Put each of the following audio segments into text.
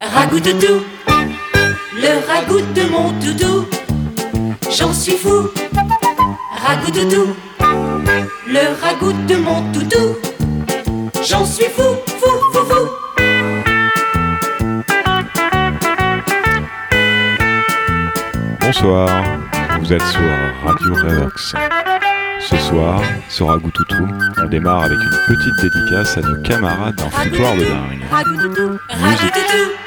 Ragout doudou, le ragout de mon doudou, j'en suis fou. Ragout doudou, le ragout de mon doudou, j'en suis fou, fou, fou, fou. Bonsoir, vous êtes sur Radio Revox. Ce soir, sur Ragoutoutou, on démarre avec une petite dédicace à nos camarades d'un foutoir de dingue. Musique.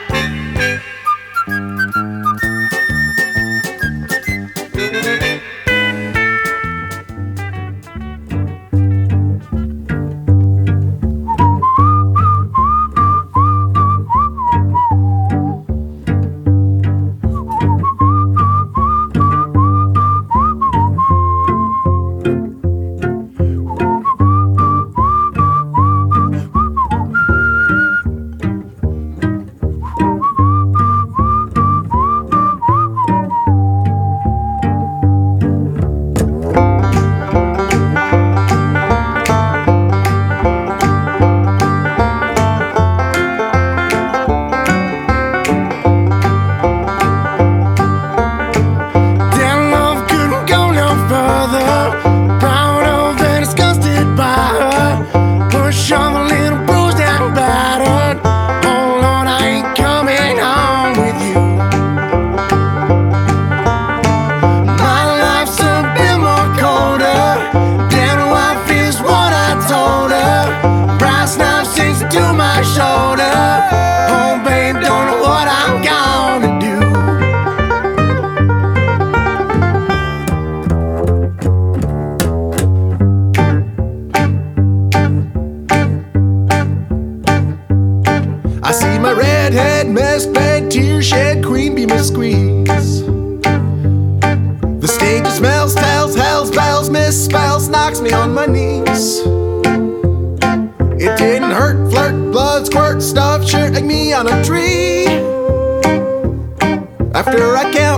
down a tree after I can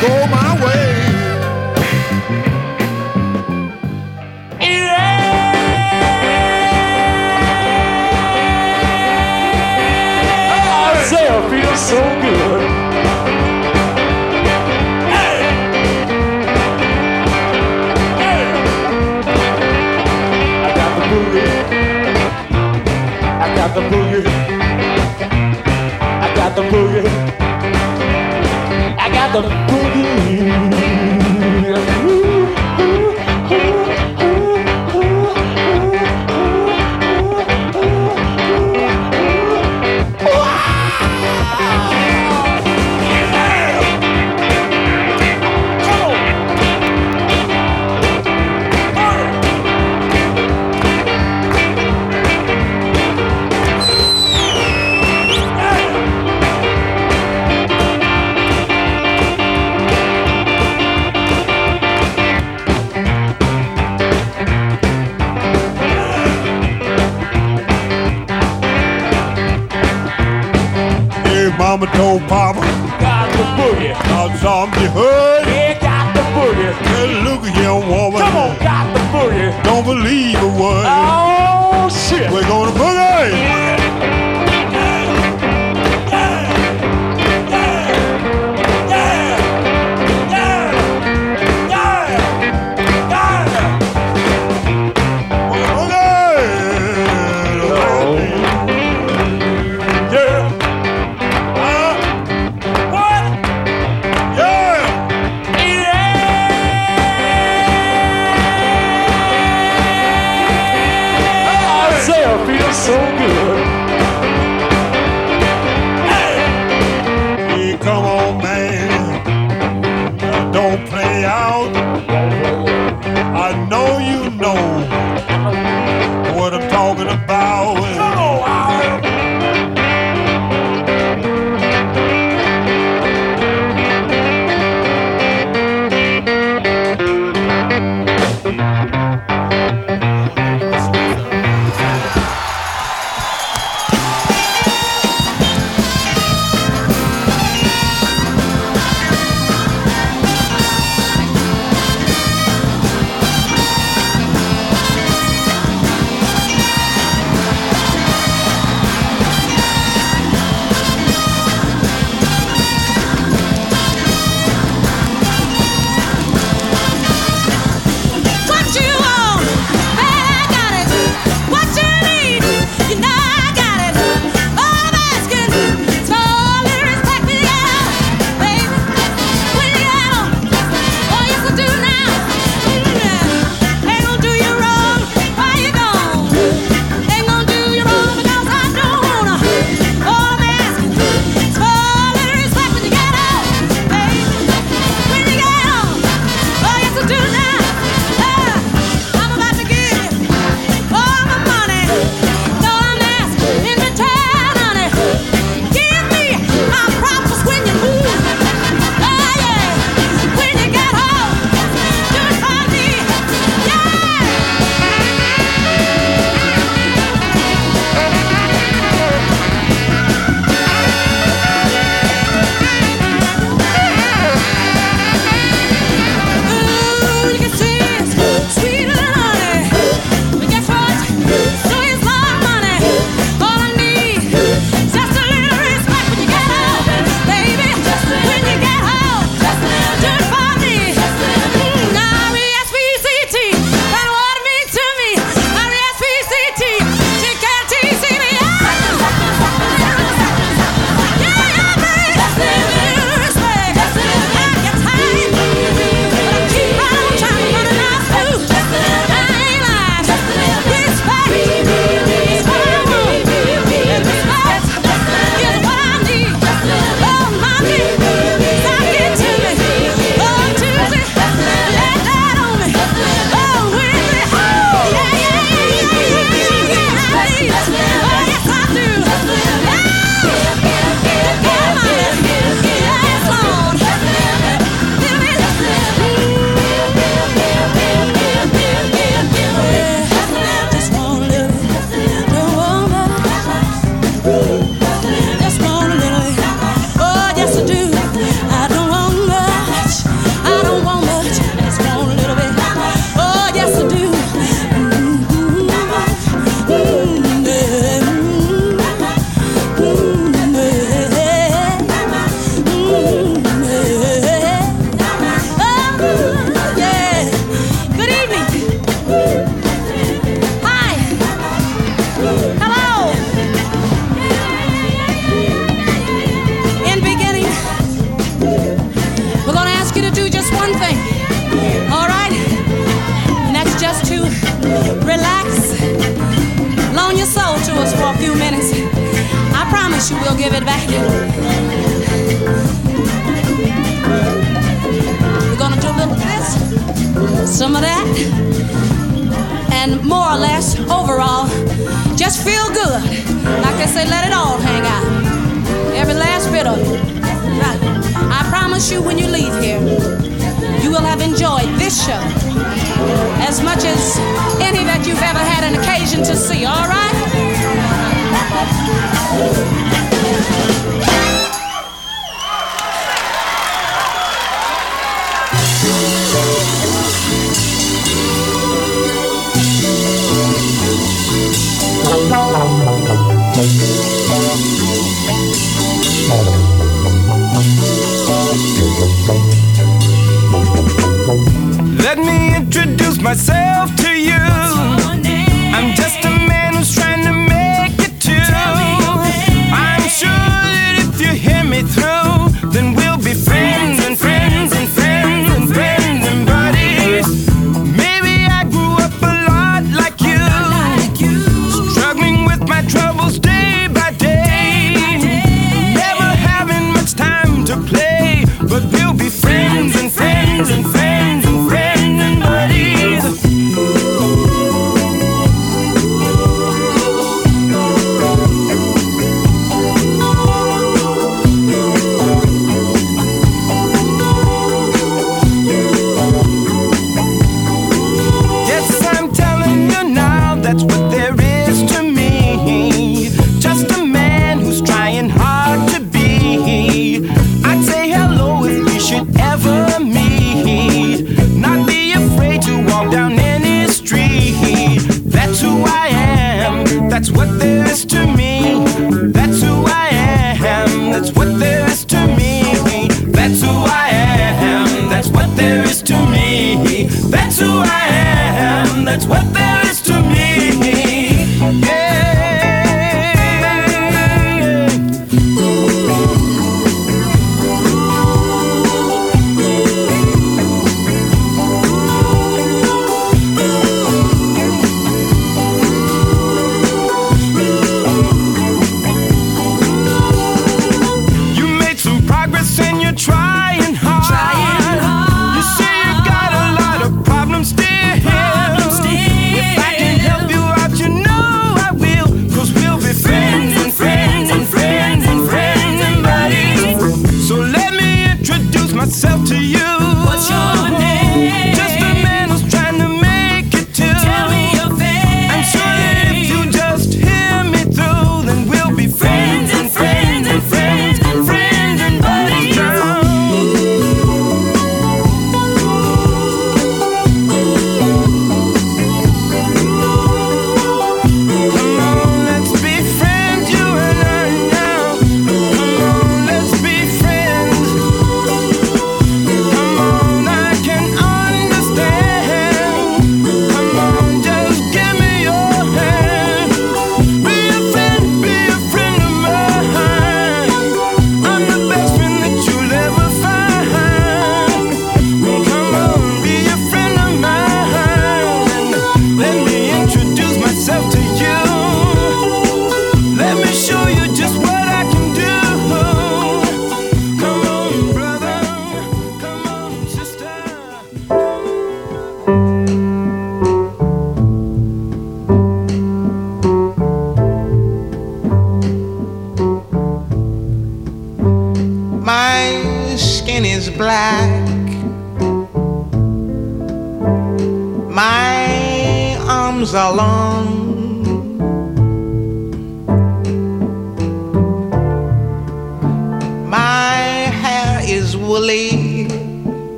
go my way. Yeah. Oh, I say so good. Hey. Hey. I got the boogie. I got the boogie. I got the boogie. I got the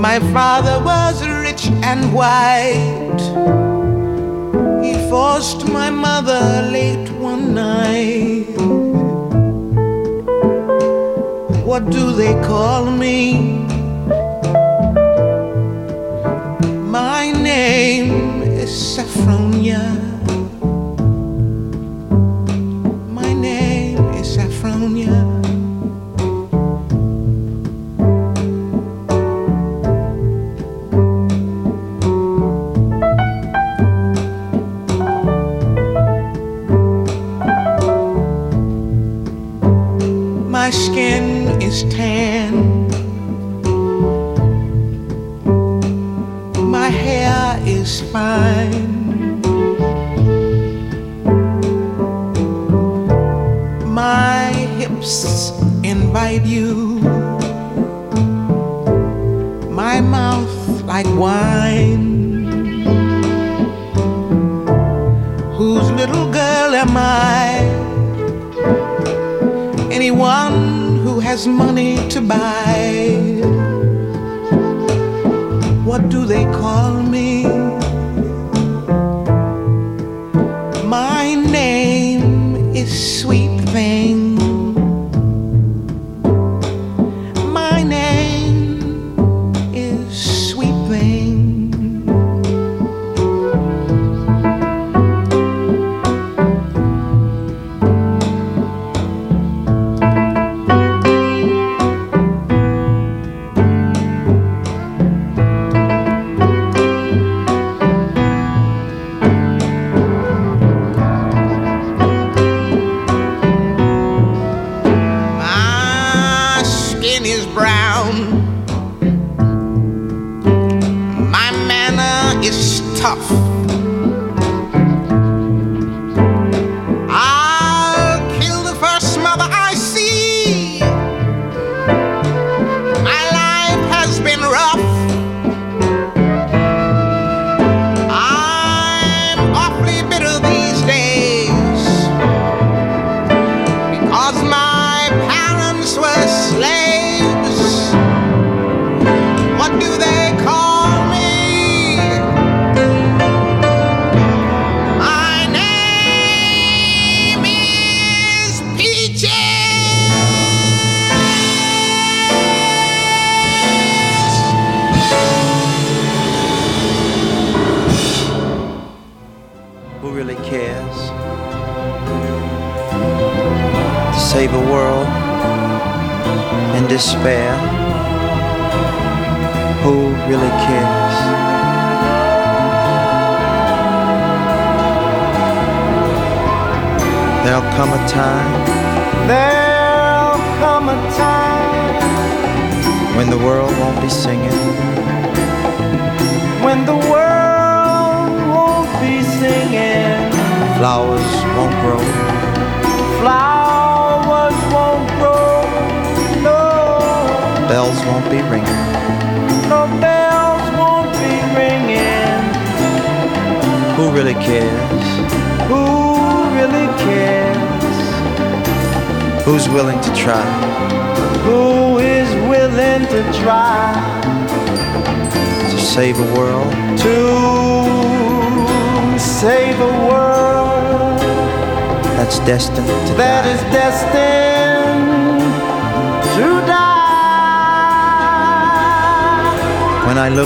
My father was rich and white. He forced my mother late one night. What do they call me? My name is Saffronia.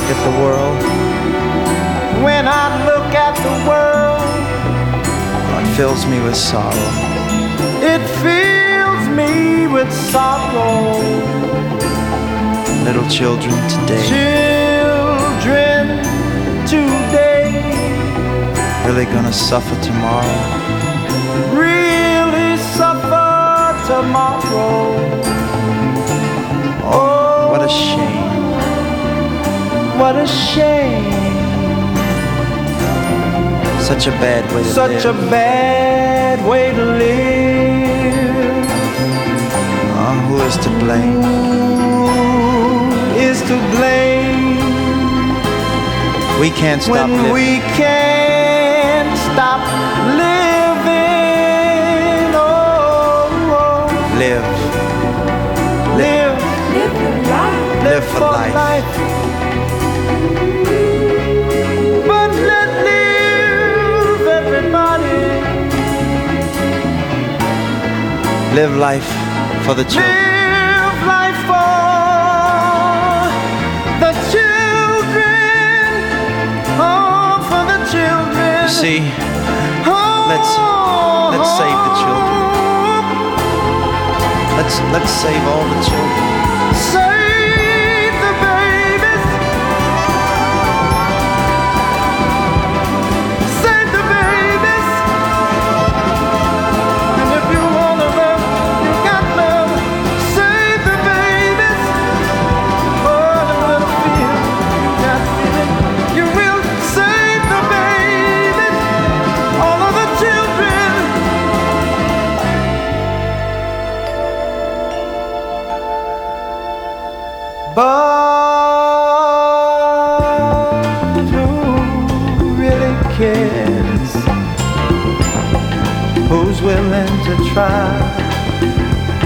Look at the world, when I look at the world, it fills me with sorrow. It fills me with sorrow. Little children today, children today, really gonna suffer tomorrow. Really suffer tomorrow. Oh, what a shame. What a shame. Such a bad way to Such live. Such a bad way to live. Oh, who is to blame? Who is to blame? We can't stop when living. we can't Live life for the children. Live life for the children. Oh, for the children. You see, oh, let's let's save the children. Oh. Let's let's save all the children. To try?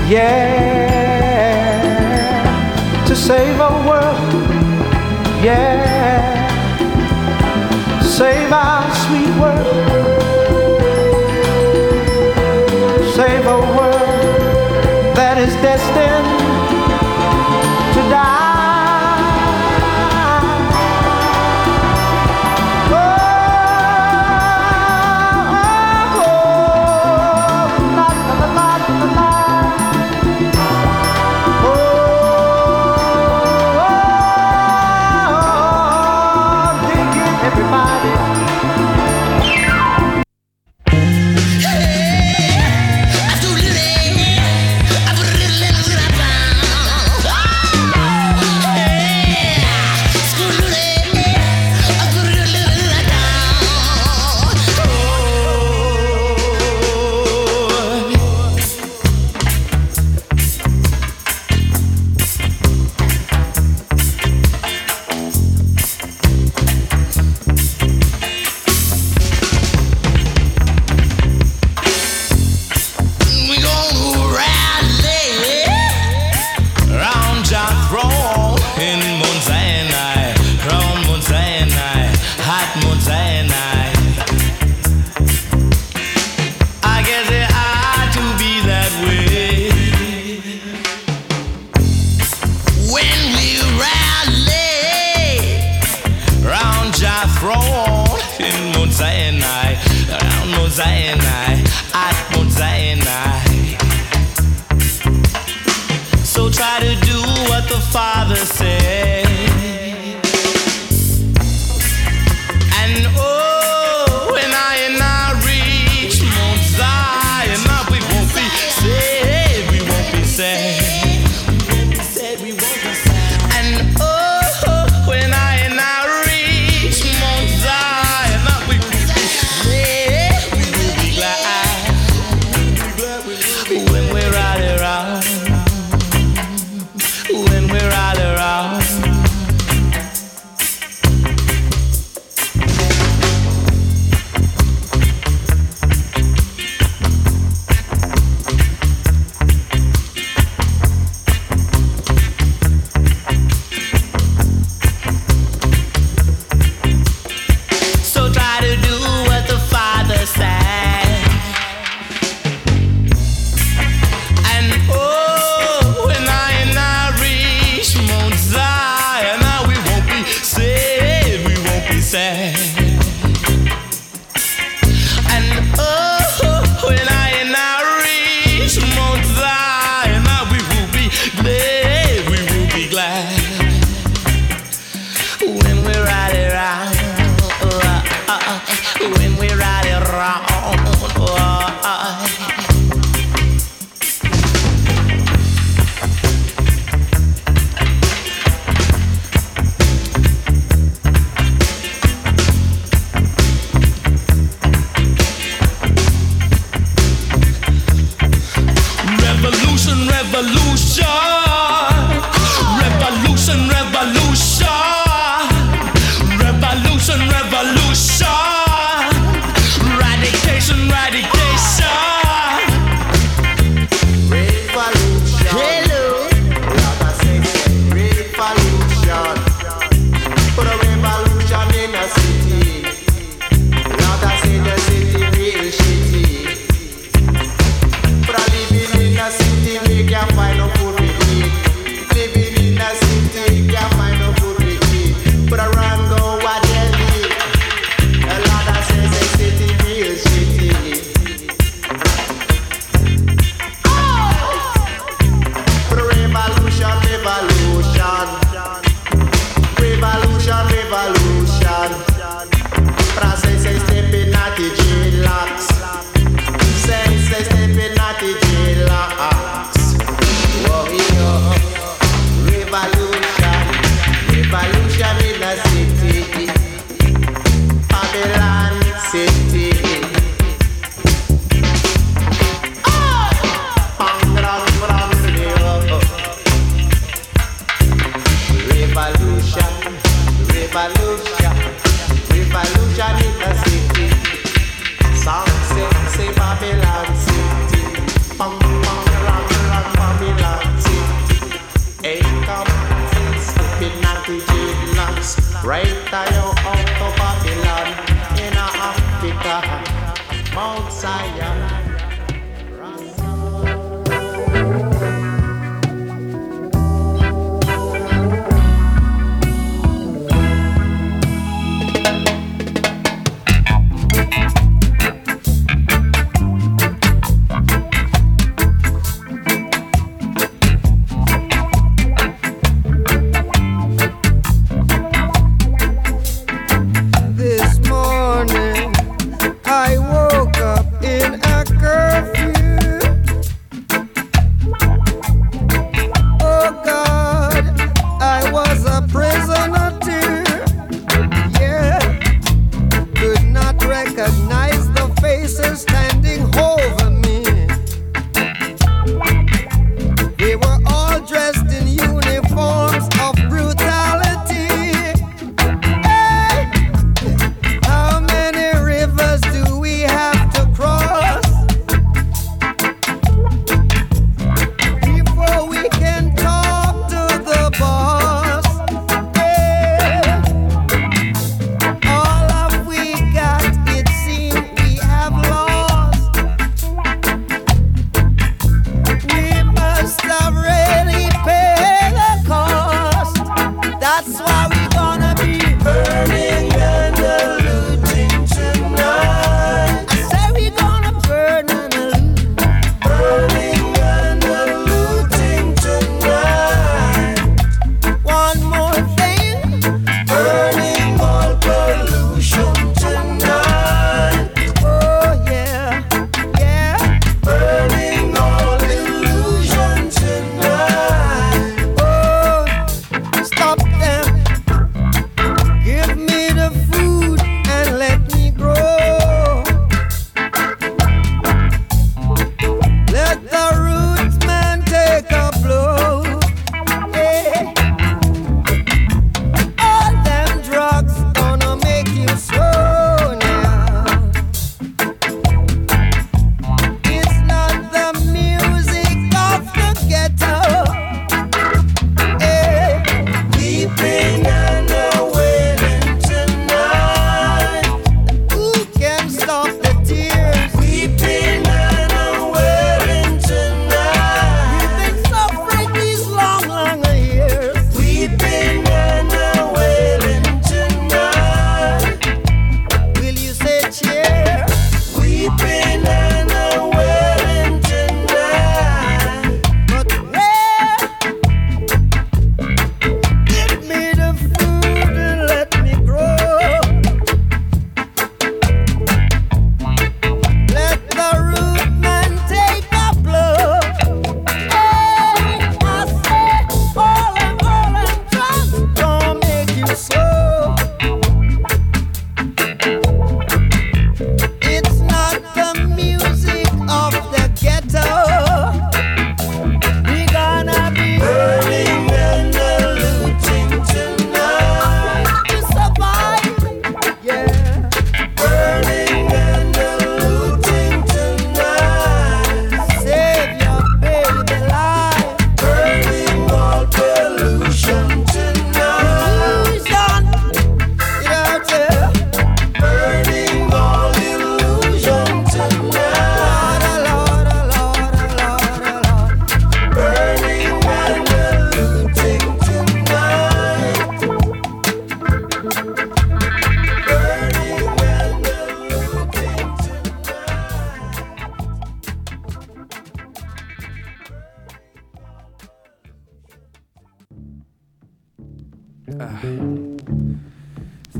Yeah, to save our world. Yeah, save our sweet world. Save a world that is destined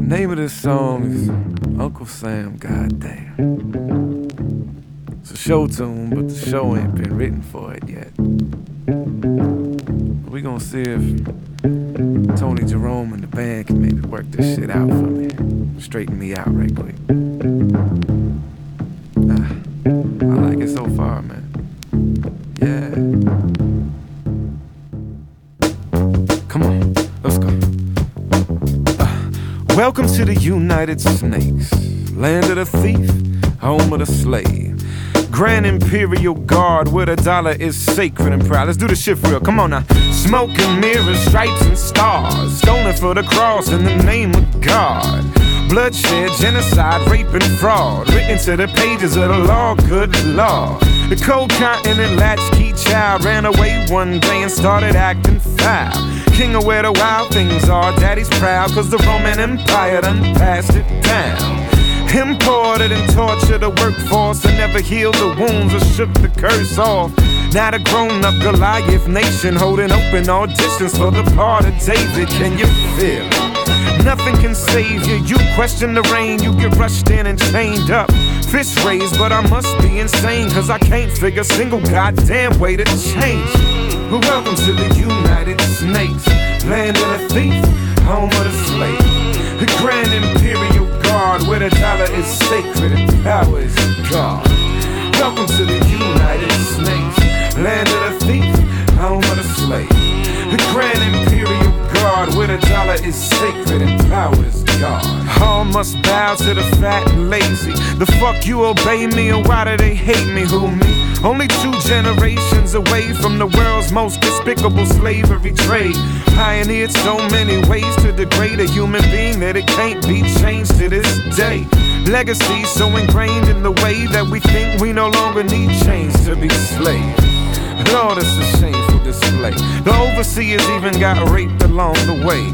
name of this song is Uncle Sam, goddamn. It's a show tune, but the show ain't been written for it yet. We gonna see if Tony Jerome and the band can maybe work this shit out for me. Straighten me out right quick. Welcome to the United Snakes, land of the thief, home of the slave. Grand Imperial Guard, where the dollar is sacred and proud. Let's do the shit real. Come on now. Smoke and mirrors, stripes and stars. Stolen for the cross in the name of God. Bloodshed, genocide, rape, and fraud. Written to the pages of the law, good law. The cold continent latchkey child ran away one day and started acting foul. King of where the wild things are, daddy's proud, cause the Roman Empire done passed it down. Imported and tortured the workforce and never healed the wounds or shook the curse off. Now the grown up Goliath nation holding open auditions for the part of David. Can you feel it? Nothing can save you. You question the reign, you get rushed in and chained up. Fist raised, but I must be insane, cause I can't figure a single goddamn way to change. But welcome to the United Snakes, land of the thief, home of the slave. The grand imperial guard where the dollar is sacred and power is God. Welcome to the United Snakes, land of the thief, home of the slave. The grand imperial guard where the dollar is sacred and power is God. All must bow to the fat and lazy. The fuck you obey me and why do they hate me? Who me? Only two generations away from the world's most despicable slavery trade. Pioneered so many ways to degrade a human being that it can't be changed to this day. Legacy so ingrained in the way that we think we no longer need chains to be slaves. Lord, it's a shameful The overseers even got raped along the way.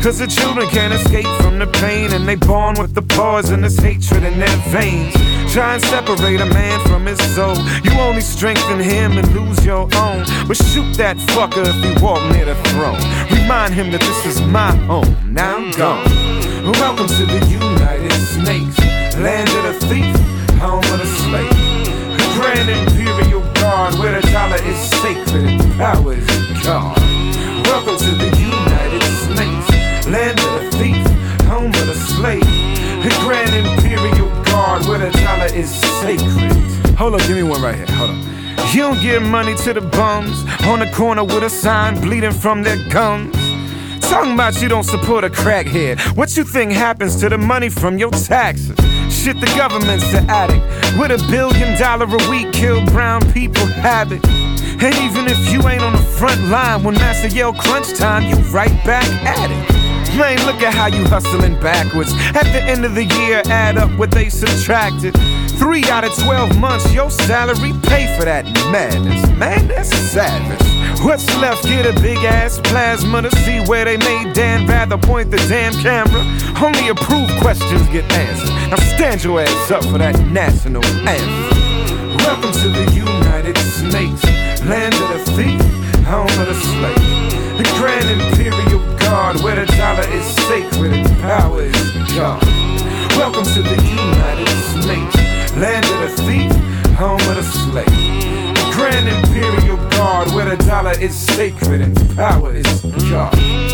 Cause the children can't escape from the pain, and they born with the poisonous hatred in their veins. Try and separate a man from his soul. You only strengthen him and lose your own. But shoot that fucker if he walk near the throne. Remind him that this is my home. Now I'm gone. Welcome to the United Snakes, land of the thief, home of the slave. The where the dollar is sacred and power God. Welcome to the United States, land of the thief, home of the slave. The grand imperial guard where the dollar is sacred. Hold up, give me one right here. Hold on. You don't give money to the bums on the corner with a sign bleeding from their gums. Talking about you don't support a crackhead. What you think happens to the money from your taxes? Shit, the government's the addict. With a billion dollar a week, kill brown people habit. And even if you ain't on the front line when Master yell crunch time, you right back at it. Man, look at how you hustling backwards. At the end of the year, add up what they subtracted. Three out of 12 months, your salary pay for that madness. Man, that's savage. What's left? Get a big ass plasma to see where they made Dan Rather point the damn camera. Only approved questions get answered. Now stand your ass up for that national anthem. Welcome to the United Snakes, land of the thief, home of the slave. The grand imperial guard where the dollar is sacred and power is God. Welcome to the United Snakes, land of the thief, home of the slave. The grand imperial guard where the dollar is sacred and power is God.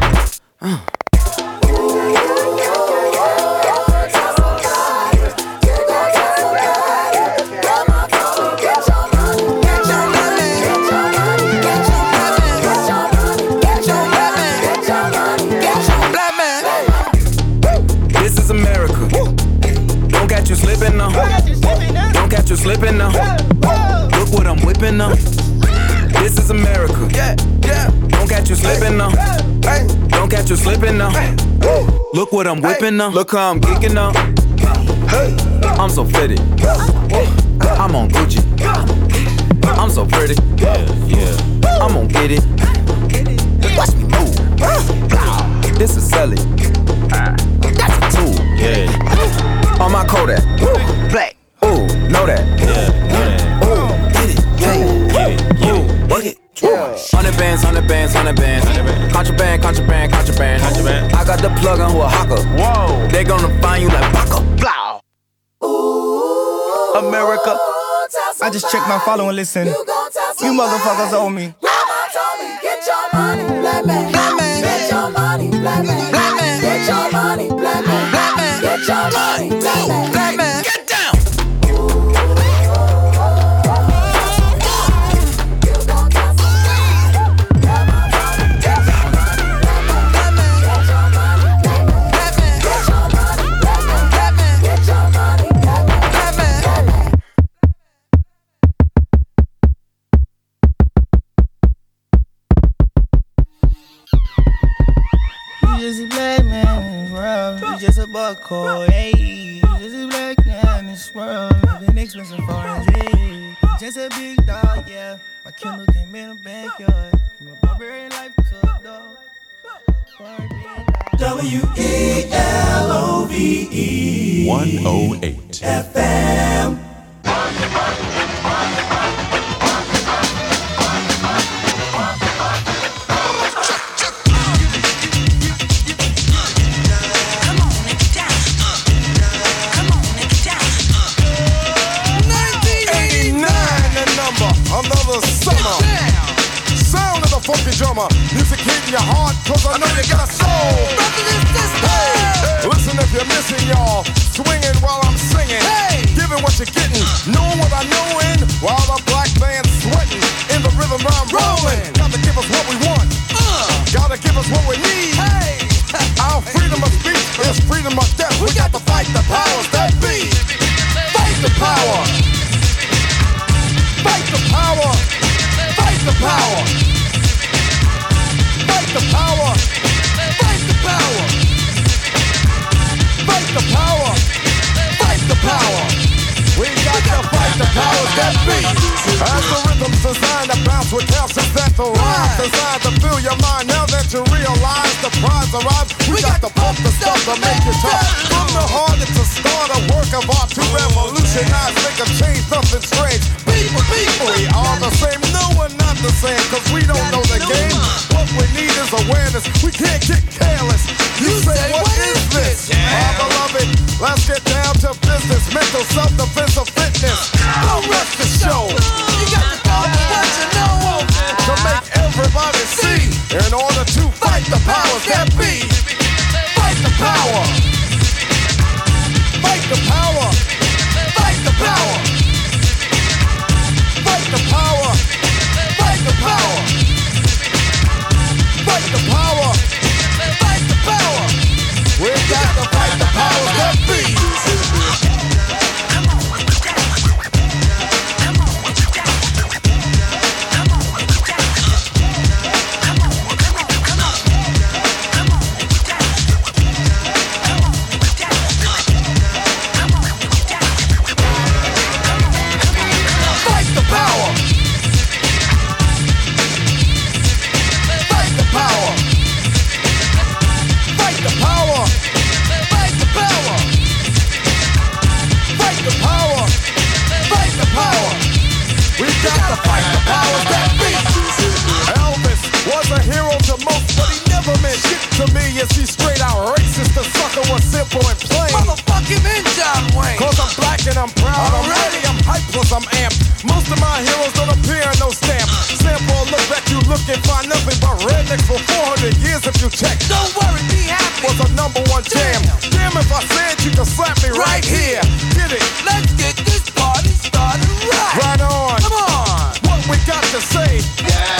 You slipping now. Look what I'm whipping now. Look how I'm geeking now. I'm so fitted. I'm on Gucci. I'm so pretty. Yeah, yeah. I'm gonna get it. Watch me move. This is Sally. That's a tool. Yeah, On my Kodak. Black. Ooh, know that. yeah. Bands, hundred bands, hundred bands. Contraband, contraband, contraband. Contraband. I got the plug on who a hawker. Whoa. They gonna find you like Baka. Blow. America. I just checked my follow and listen. You motherfuckers owe me. Get your money, black man. Get your money, black man. Get your money, black man. Get your money, black man. Get down. Black man in this world. You just a bucko, hey. Just a black man in this world. Been expensive foreign dream. Just a big dog, yeah. My Kindle came in the backyard. From a barbarian life to a dog. W E L O V E 108. FM. Another summer. Sound of the funky drummer, music hitting your heart, cause I know you got a soul. Hey, listen if you're missing y'all, swinging while I'm singing. Hey, giving what you're getting, knowing what I know in, while the black band's sweating, in the rhythm I'm rolling. Gotta give us what we want, uh. gotta give us what we need. Hey, our freedom of speech is freedom of death. We got to fight the powers that be. Fight the power. Fight the power! Fight the power! Fight the power! Fight the power! Fight the power! Fight the power! We got to fight the powers that be! As the rhythm's designed to bounce with calcium that the rhymes designed to fill your mind. Now that you realize the prize arrives, we got to pump the stuff to make it tough. From the heart, it's a start, a work of art to revolutionize, make a change, something strange. People, people, we are the same. No, we're not the same, cause we don't know the game. What we need is awareness. We can't get careless. You say, what is this? Our beloved, let's get down to business. Mental self-defense of fitness. Don't rush the show. You got to go with what you know. To make everybody see. In order to fight the powers that be. Fight the power. Fight the power. Fight the power. Fight the power. Fight the power. Fight the power. Fight the power. We got to fight the powers that be. We got to fight the powers that be. Elvis was a hero to most, but he never meant shit to me. He straight out racist? The sucker was simple and plain. Motherfuck him in John Wayne. Cause I'm black and I'm proud. I'm ready, I'm hyped, plus I'm amped. Most of my heroes don't appear in no stamp. Sample look back, you look and find nothing but rednecks for 400 years if you check. Don't worry, be happy. Was a number one jam. Damn if I said you could slap me right here. Get it? Let's get this party started right. Right on. Come on. What we got to say? Yeah.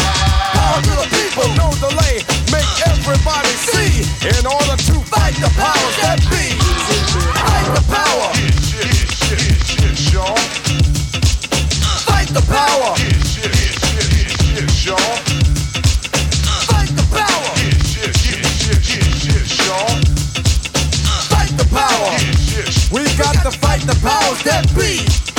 Power to the people, no delay. Make everybody see. In order to fight the powers that be. Fight the power. Fight the power. Fight the power. Fight the power. We got to fight the powers that be.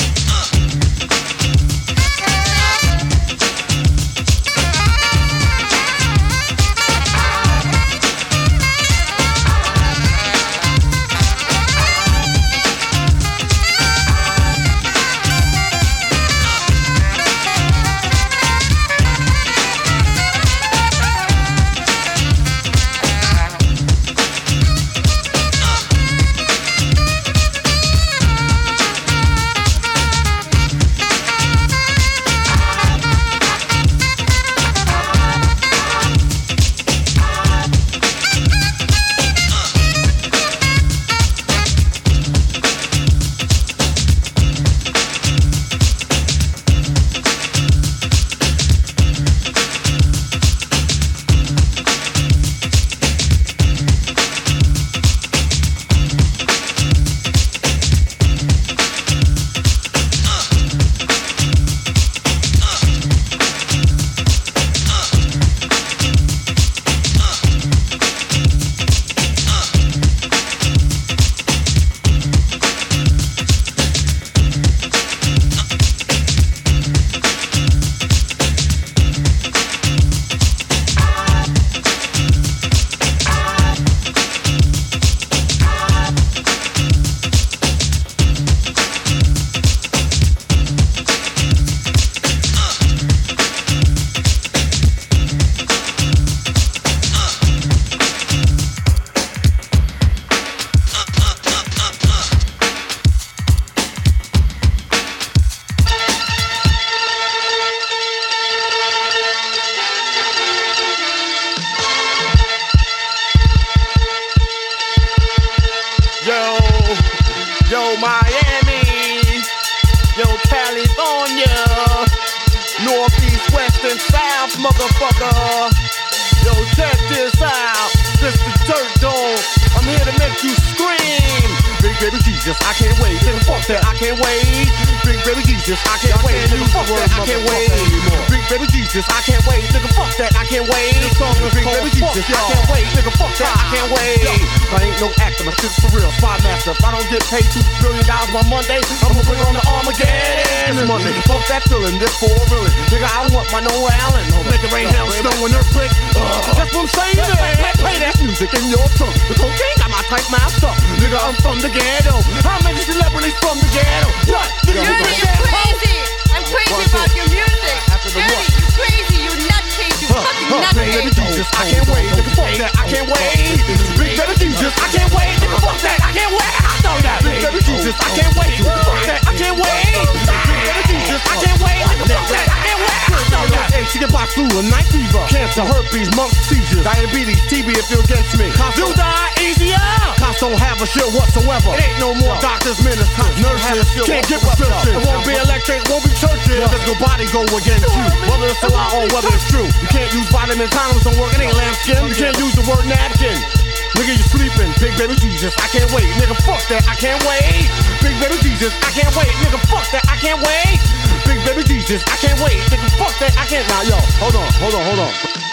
Jesus, I can't wait. Nigga, fuck that, I can't wait. Big baby Jesus, I can't wait. Nigga, fuck that, I can't wait. Big baby Jesus, I can't wait. Nigga, fuck that, I can't. Now, yo, hold on, hold on, hold on.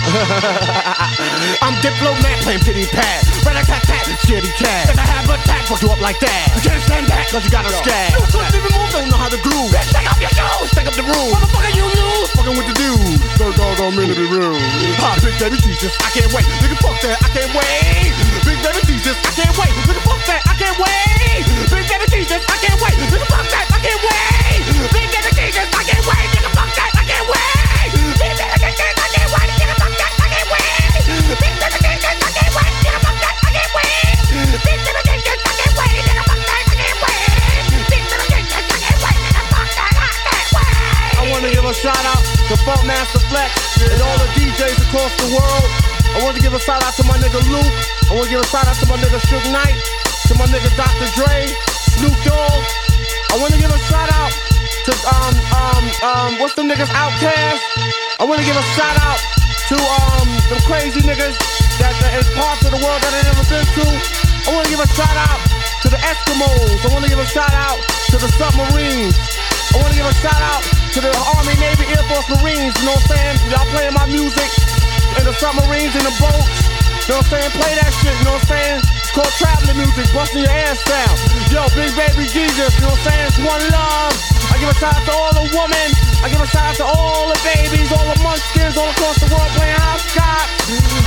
I'm diplomat playing pity pad. Rat a tat tat, shitty cat. If I have a attack, fuck you up like that. You can't stand that, cause you got a scab. You couldn't even move, don't know how to groove. Bitch, take off your shoes, take up the room. Motherfucker, you lose. Fucking with the dude. Third dog on me to be rude. Ha, big baby Jesus, I can't wait. Nigga, fuck that, I can't wait. Big baby Jesus, I can't wait. Nigga, fuck that, I can't wait. Big baby Jesus, I can't wait. Fuck that, I can't wait. Big baby Jesus, I can't wait. Nigga, fuck that, I can't wait. Big baby Jesus, I can't wait. Fuck that, I can't wait. Big baby Jesus, I can't wait. Nigga, fuck that, I can't wait. Big baby Jesus, I can't wait. Fuck that, I can't wait. Fuck that, I can't wait. I wanna give a shout out to Funk Master Flex and all the DJs across the world. I want to give a shout out to my nigga Luke. I want to give a shout out to my nigga Suge Knight, to my nigga Dr. Dre, Snoop Dogg. I want to give a shout out to um um um what's the niggas Outkast. I want to give a shout out to um them crazy niggas that, that is parts of the world that I never been to. I want to give a shout out to the Eskimos. I want to give a shout out to the submarines. I want to give a shout out to the Army, Navy, Air Force, Marines. You know what I'm saying? Y'all playing my music in the submarines, in the boats. You know what I'm saying? Play that shit. You know what I'm saying? It's called traveling music, busting your ass down. Yo, Big Baby Jesus. You know what I'm saying? It's one love. I give a shout out to all the women. I give a shout out to all the babies, all the munchkins all across the world playing hopscotch.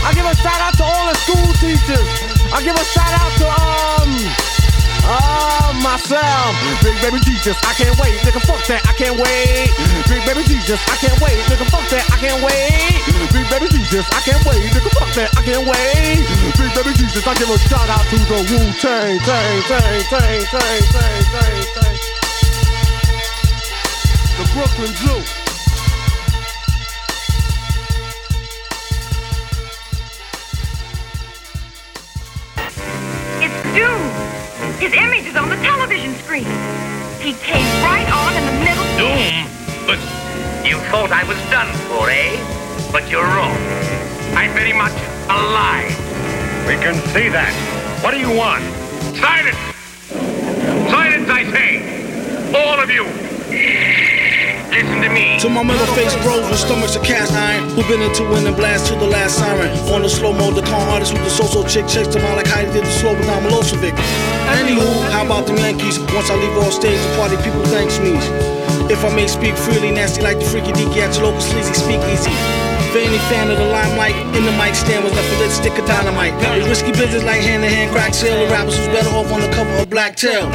I give a shout out to all the school teachers. I give a shout out to um. Oh, myself. Big baby Jesus, I can't wait. Nigga, fuck that, I can't wait. Big baby Jesus, I can't wait. Nigga, fuck that, I can't wait. Big baby Jesus, I can't wait. Nigga, fuck that, I can't wait. Big baby Jesus, I give a shout out to the Wu Tang, Tang, Tang, Tang, Tang, Tang, Tang, Tang. The Brooklyn Zoo. It's Doom. His image is on the television screen. He came right on in the middle. Doom? But you thought I was done for, eh? But you're wrong. I'm very much alive. We can see that. What do you want? Silence! Silence, I say! All of you! Listen to me. To my metal face bros with stomachs of cast iron Who've been into winning blast to the last siren On the slow mode, the con artist with the so-so chick Checks them out like Heidi did the slow but I'm Milosevic Anywho, how about the Yankees? Once I leave off stage, the party people thanks me If I may speak freely, nasty like the freaky deaky at your local sleazy speakeasy for any fan of the limelight, in the mic stand was a lit stick of dynamite. It's risky business like hand to hand crack sale. The rappers who's better off on the cover of Black Tail.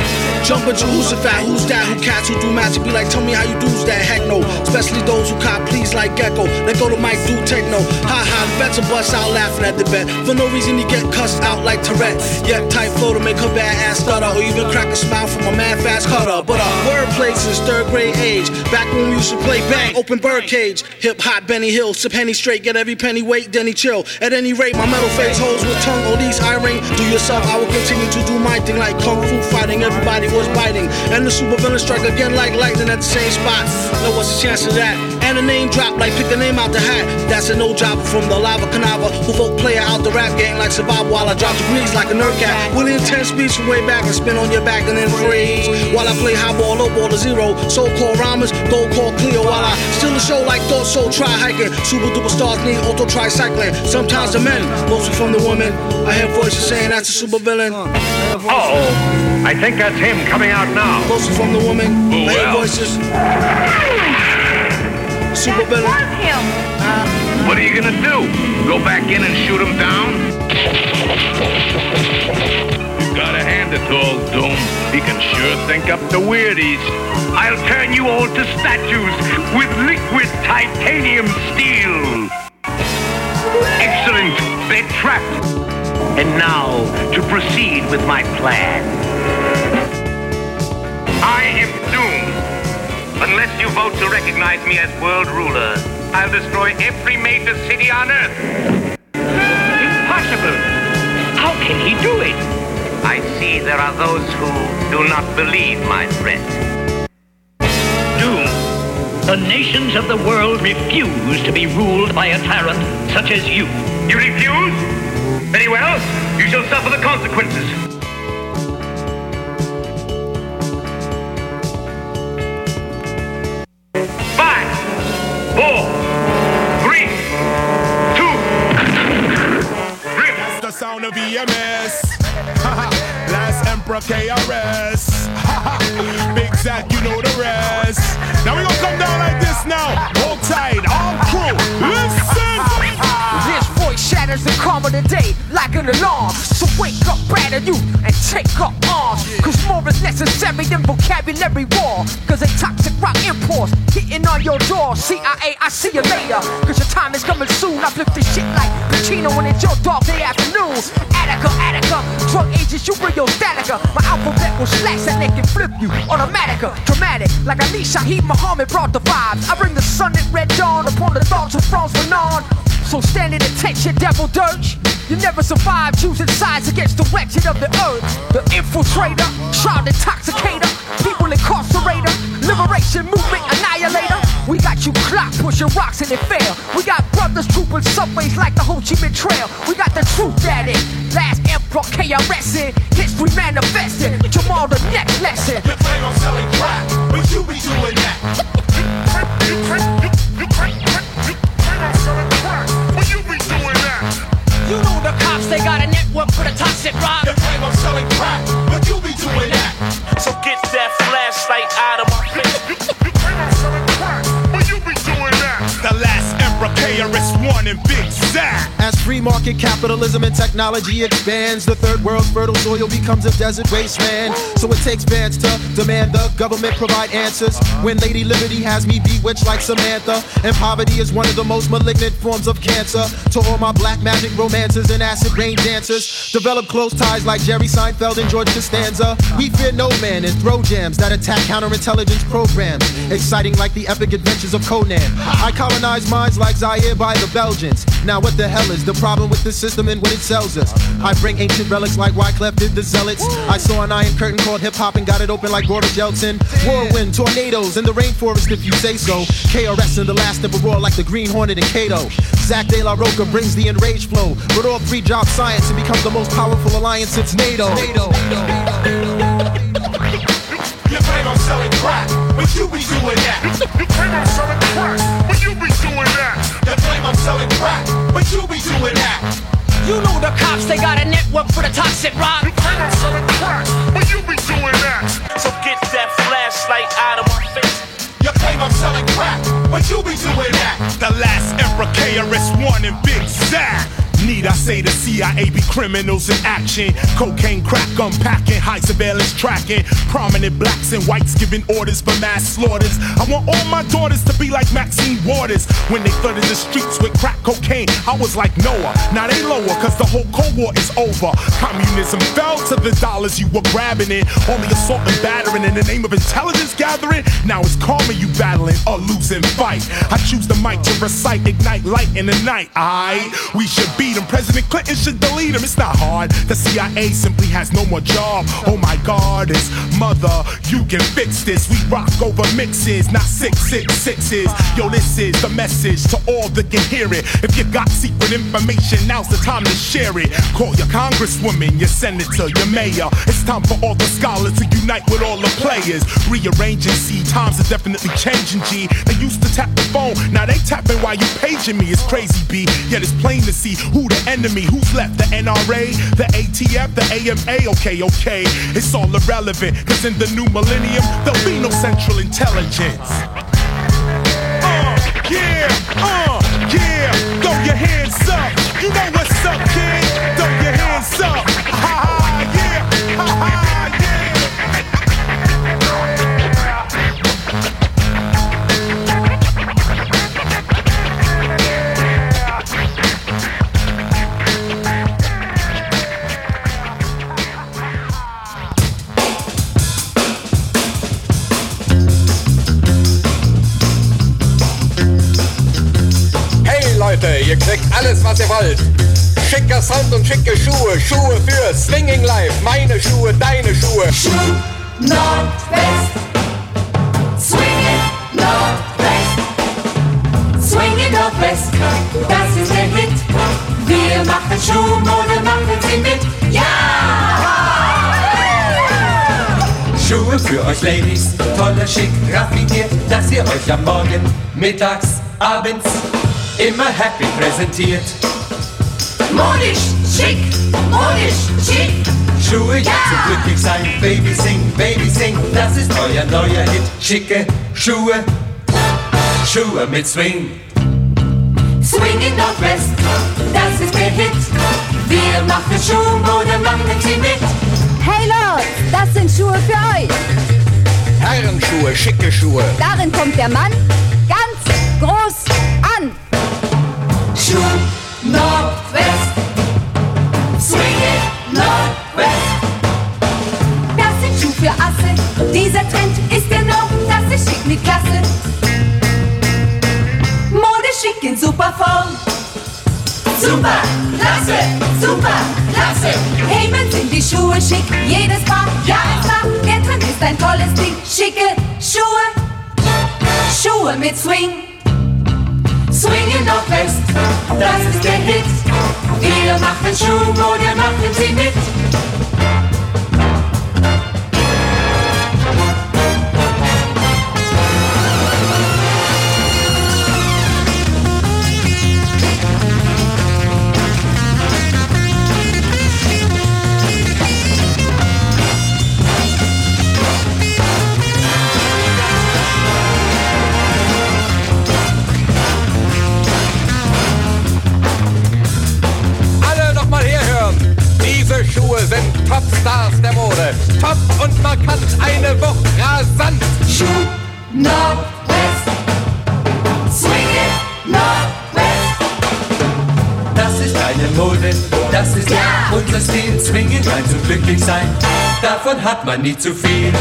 Jump at Jehoshaphat, who's that? Who cats who do magic? Be like, tell me how you do's that? Heck no. Especially those who cop please like Gecko. Let go to Mike, do techno. Ha ha, the bets bust out laughing at the bet. For no reason, he get cussed out like Tourette. Yet tight flow to make her bad ass stutter. Or even crack a smile from a mad fast cutter. But uh, wordplay since third grade age. Back when we used to play bang, open birdcage. Hip hop, Benny Hill, sip Henny straight, get every penny weight, he chill. At any rate, my metal face holds with tongue, all these eye ring. Do yourself, I will continue to do my thing like kung fu fighting. Everybody was biting. And the super villain strike again like lightning at the same spot. Now what's the chance of that? And a name drop like pick a name out the hat. That's a no job from the lava canava who vote player out the rap game like survival while I drop degrees like a nerd cat. Willie intense speech from way back and spin on your back and then freeze. While I play high ball, low ball to zero. So called rhymers, gold call clear while I still a show like thought so try hiking. Super duper stars need auto tricycling. Sometimes the men, mostly from the women. I hear voices saying that's a super villain. Oh, I think that's him coming out now. Mostly from the woman. Who I hear else? voices. Super villain. What are you gonna do? Go back in and shoot him down? You gotta hand it to old Doom. He can sure think up the weirdies. I'll turn you all to statues with liquid titanium steel. Excellent. They're trapped. And now to proceed with my plan. Unless you vote to recognize me as world ruler, I'll destroy every major city on Earth. Impossible! How can he do it? I see there are those who do not believe my threat. Doom. The nations of the world refuse to be ruled by a tyrant such as you. You refuse? Very well. You shall suffer the consequences. Last Emperor KRS. Big Zach, you know the rest. Now we gonna come down like this now. Hold tight, all crew. Listen. This voice shatters the calm of the day like an alarm. So wake up, batter you, and take up arms. Cause more is necessary than vocabulary war. Cause a toxic rock impulse hitting on your door. CIA, I see you later. Cause your time is coming soon. I flip this shit like Pacino when it's your dog day afternoon. Attica, Attica, drug agents, you bring your statica. My alphabet will slash that they can flip you. Automatica, uh, dramatic, like Ali Shaheed Muhammad brought the vibes. I bring the sun and red dawn upon the thoughts of Frantz Fanon. So stand at attention, devil dirge. You never survive choosing sides against the wretched of the earth. The infiltrator, child intoxicator, people incarcerator, liberation movement annihilator. We got you clock pushing rocks and it fail. We got brothers trooping subways like the Ho Chi Minh Trail. We got the truth at it. Last emperor KRS in history manifested. Jamal the next lesson. You claim I'm selling crack, but you be doing that. You know the cops, they got a network for the toxic rock. You claim I'm selling crack, but you be doing that. So get that flashlight out of my face. The last Emperor Big Zach. As free market capitalism and technology expands, the third world's fertile soil becomes a desert wasteland. So it takes bands to demand the government provide answers. When Lady Liberty has me bewitched like Samantha, and poverty is one of the most malignant forms of cancer. To all my black magic romances and acid rain dancers, develop close ties like Jerry Seinfeld and George Costanza. We fear no man and throw jams that attack counterintelligence programs, exciting like the epic adventures of Conan. I colonize minds like Zaire by the Now what the hell is the problem with the system and what it sells us? I bring ancient relics like Wyclef did the Zealots. I saw an iron curtain called hip hop and got it open like Boris Yeltsin. Whirlwind, tornadoes in the rainforest if you say so. KRS and the last emperor roar like the Green Hornet and Kato. Zack De La Rocha brings the enraged flow, but all three drop science and become the most powerful alliance since NATO. You claim I'm selling crack, but you be doing that. You claim I'm selling crack, but you be doing that. You claim I'm selling crack, but you be doing that. You know the cops, they got a network for the toxic rock. You claim I'm selling crack, but you be doing that. So get that flashlight out of my face. You claim I'm selling crack, but you be doing that. The last Emperor KRS-One and Big Zach. Need I say the CIA be criminals in action? Cocaine, crack, unpacking, high surveillance tracking. Prominent blacks and whites giving orders for mass slaughters. I want all my daughters to be like Maxine Waters. When they flooded the streets with crack cocaine, I was like Noah. Now they lower, cause the whole Cold War is over. Communism fell to the dollars you were grabbing it. Only assault and battering in the name of intelligence gathering. Now it's karma you battling a losing fight. I choose the mic to recite, ignite light in the night. Aight, we should beat him. President Clinton should delete him. It's not hard. The CIA simply has no more job. Oh my God, it's mother. You can fix this. We rock over mixes, not six six sixes. Yo, this is the message to all that can hear it. If you got secret information, now's the time to share it. Call your congresswoman, your senator, your mayor. It's time for all the scholars to unite with all the players. Rearranging, see, times are definitely changing, G. They used to tap the phone, now they tapping while you paging me. It's crazy, B. Yet it's plain to see who the enemy, who's left. The NRA, the ATF, the AMA. Okay, okay. It's all irrelevant, cause in the new millennium, there'll be no central intelligence. Uh, yeah, uh, yeah. Throw your hands up. You know what's up, kid. Throw your hands up. Ha ha, alles, was ihr wollt. Schicker Sound und schicke Schuhe, Schuhe für Swinging Life, meine Schuhe, deine Schuhe. Schuh Nordwest, Swinging Nordwest, Swinging Nordwest, das ist der Hit. Wir machen Schuhmode, machen Sie mit, ja! Schuhe für euch Ladies, tolle, schick, raffiniert, dass ihr euch am Morgen, mittags, abends immer happy präsentiert. Modisch, schick, modisch, schick. Schuhe ja zum glücklich sein, Baby sing, Baby sing, das ist euer neuer Hit. Schicke Schuhe, Schuhe mit Swing. Swinging Nordwest, das ist der Hit. Wir machen Schuhmode, machen Sie mit. Hey Leute, das sind Schuhe für euch. Herrenschuhe, schicke Schuhe. Darin kommt der Mann Schuh Nordwest, Swinging Nordwest. Das sind Schuhe für Asse, dieser Trend ist genau, das ist schick mit Klasse. Mode schick in super Form. Super, klasse, super, klasse. Hey, man sind die Schuhe schick, jedes Paar, ja. Der Trend ist ein tolles Ding, schicke Schuhe, Schuhe mit Swing. Swing in Nordwest, das ist der Hit. Wir machen Schuhmode, machen Sie mit. Davon hat man nie zu viel.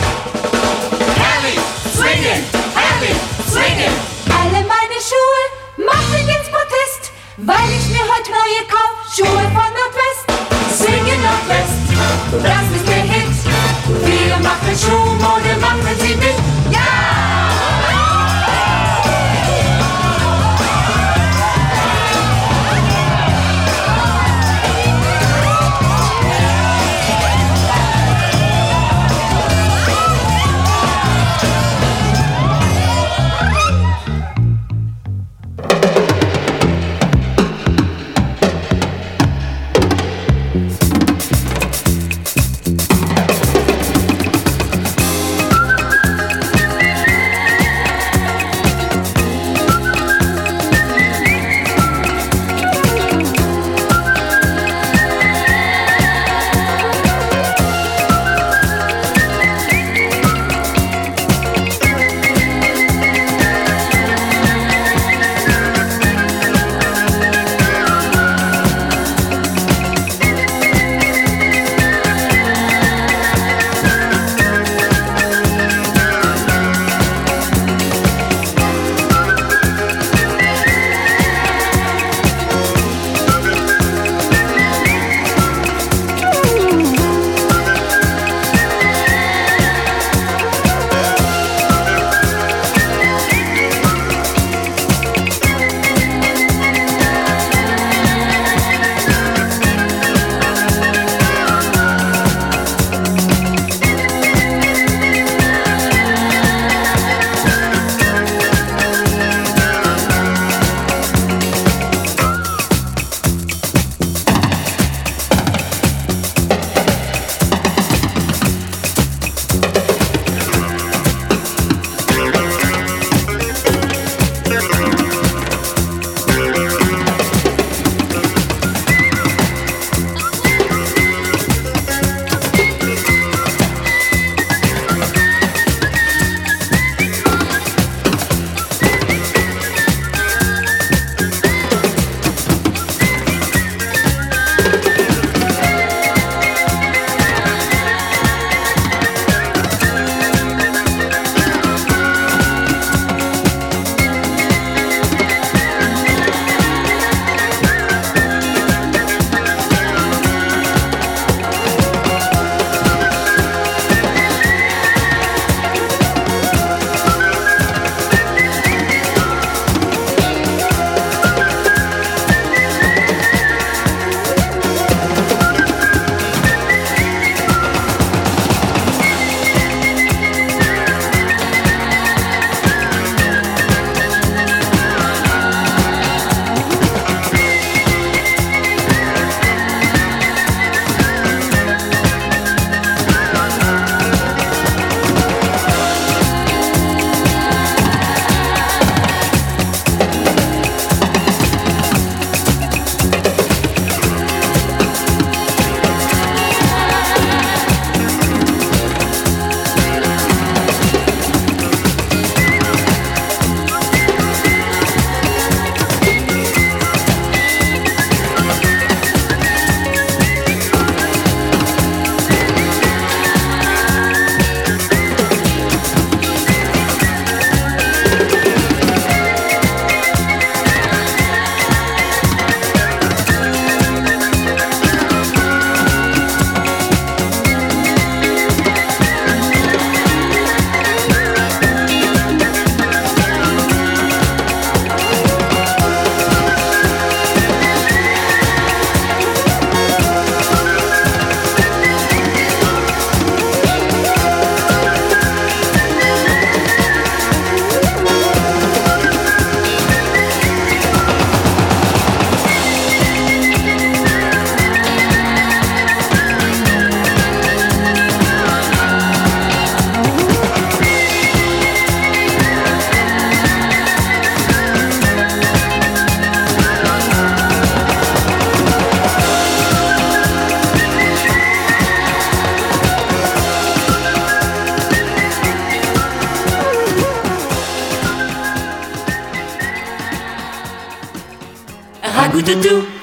Ragout do le